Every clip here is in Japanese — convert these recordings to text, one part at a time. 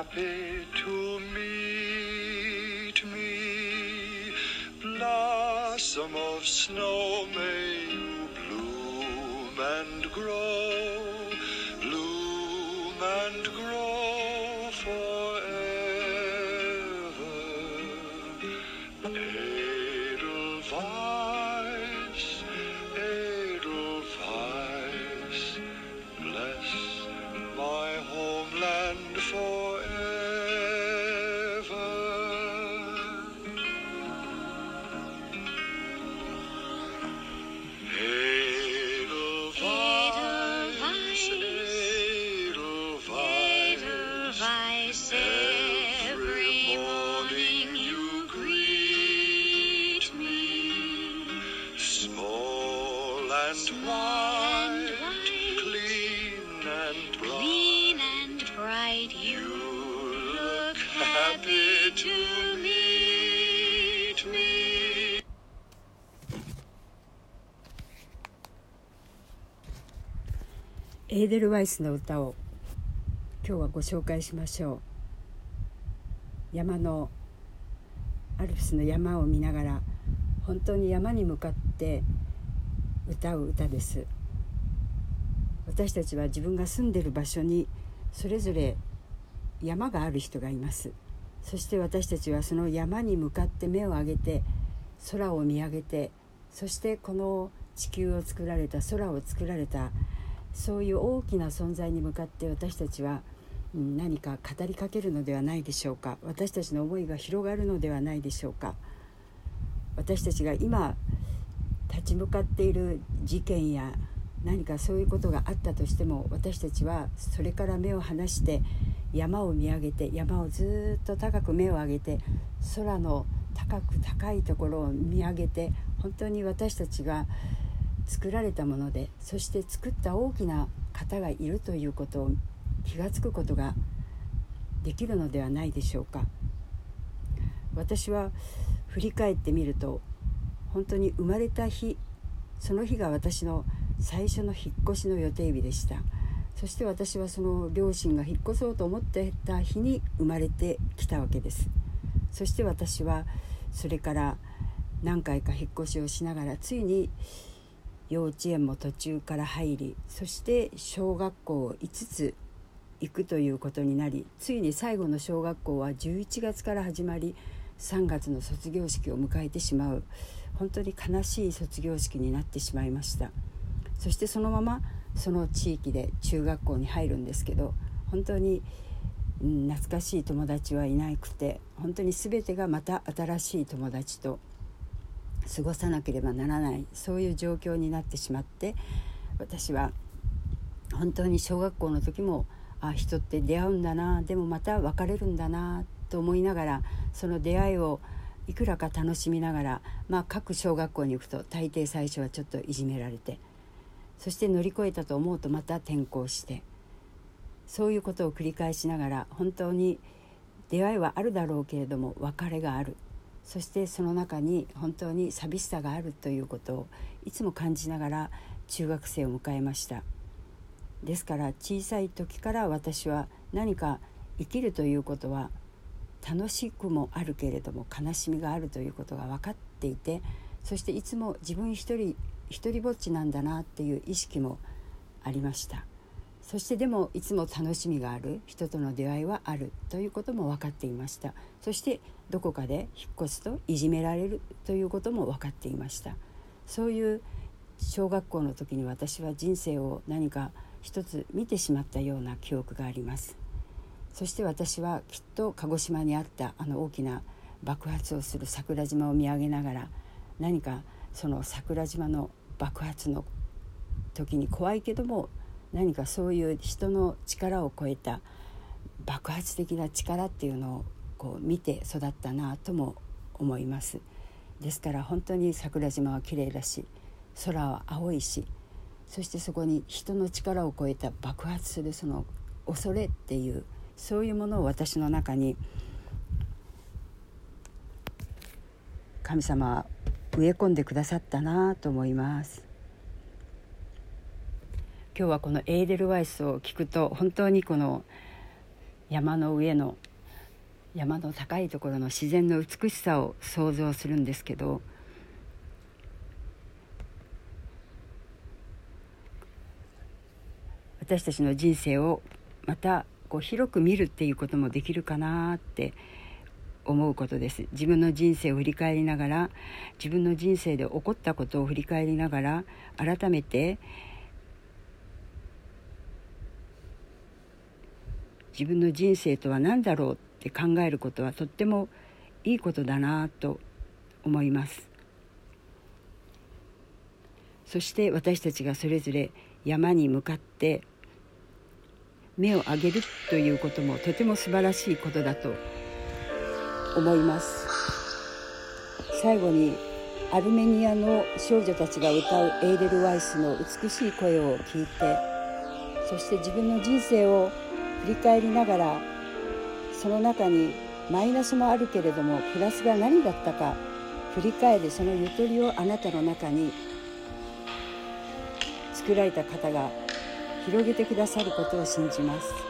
happy to meet me. Blossom of snow, エーデルワイスの歌を今日はご紹介しましょう。山のアルプスの山を見ながら本当に山に向かって歌う歌です。私たちは自分が住んでる場所にそれぞれ山がある人がいます。そして私たちはその山に向かって目を上げて空を見上げてそしてこの地球を作られた空を作られたそういう大きな存在に向かって私たちは何か語りかけるのではないでしょうか。私たちの思いが広がるのではないでしょうか。私たちが今立ち向かっている事件や何かそういうことがあったとしても私たちはそれから目を離して山を見上げて山をずっと高く目を上げて空の高く高いところを見上げて本当に私たちが作られたものでそして作った大きな方がいるということを気が付くことができるのではないでしょうか。私は振り返ってみると本当に生まれた日その日が私の最初の引っ越しの予定日でした。そして私はその両親が引っ越そうと思ってた日に生まれてきたわけです。そして私はそれから何回か引っ越しをしながらついに幼稚園も途中から入りそして小学校を5つ行くということになりついに最後の小学校は11月から始まり3月の卒業式を迎えてしまう本当に悲しい卒業式になってしまいました。そしてそのままその地域で中学校に入るんですけど本当に懐かしい友達はいなくて本当に全てがまた新しい友達と過ごさなければならないそういう状況になってしまって私は本当に小学校の時もあ人って出会うんだなでもまた別れるんだなと思いながらその出会いをいくらか楽しみながら、まあ、各小学校に行くと大抵最初はちょっといじめられてそして乗り越えたと思うとまた転校してそういうことを繰り返しながら本当に出会いはあるだろうけれども別れがある。そしてその中に本当に寂しさがあるということをいつも感じながら中学生を迎えました。ですから小さい時から私は何か生きるということは楽しくもあるけれども悲しみがあるということが分かっていてそしていつも自分一人一人ぼっちなんだなっていう意識もありました。そしてでもいつも楽しみがある人との出会いはあるということも分かっていました。そしてどこかで引っ越すといじめられるということも分かっていました。そういう小学校の時に私は人生を何か一つ見てしまったような記憶があります。そして私はきっと鹿児島にあったあの大きな爆発をする桜島を見上げながら何かその桜島の爆発の時に怖いけども何かそういう人の力を超えた爆発的な力っていうのをこう見て育ったなとも思います。ですから本当に桜島は綺麗だし空は青いしそしてそこに人の力を超えた爆発するその恐れっていうそういうものを私の中に神様は植え込んでくださったなと思います。今日はこのエーデルワイスを聞くと本当にこの山の上の山の高いところの自然の美しさを想像するんですけど私たちの人生をまたこう広く見るっていうこともできるかなって思うことです。自分の人生を振り返りながら自分の人生で起こったことを振り返りながら改めて自分の人生とは何だろうって考えることはとってもいいことだなと思います。そして私たちがそれぞれ山に向かって目を上げるということもとても素晴らしいことだと思います。最後にアルメニアの少女たちが歌うエーデル・ワイスの美しい声を聞いてそして自分の人生を振り返りながらその中にマイナスもあるけれどもプラスが何だったか振り返るそのゆとりをあなたの中に作られた方が広げてくださることを信じます。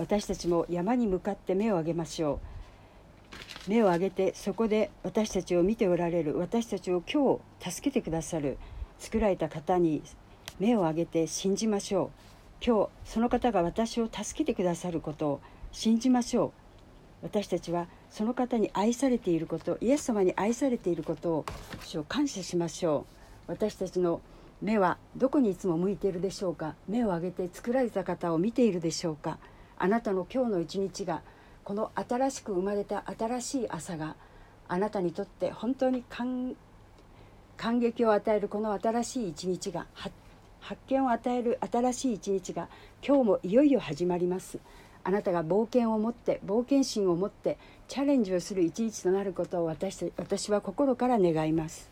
私たちも山に向かって目を上げましょう。目を上げてそこで私たちを見ておられる。私たちを今日助けてくださる。作られた方に目を上げて信じましょう。今日その方が私を助けてくださることを信じましょう。私たちはその方に愛されていることイエス様に愛されていることを感謝しましょう。私たちの目はどこにいつも向いているでしょうか。目を上げて作られた方を見ているでしょうか。あなたの今日の一日がこの新しく生まれた新しい朝があなたにとって本当に感激を与えるこの新しい一日が発見を与える新しい一日が今日もいよいよ始まります。あなたが冒険を持って冒険心を持ってチャレンジをする一日となることを私私は心から願います。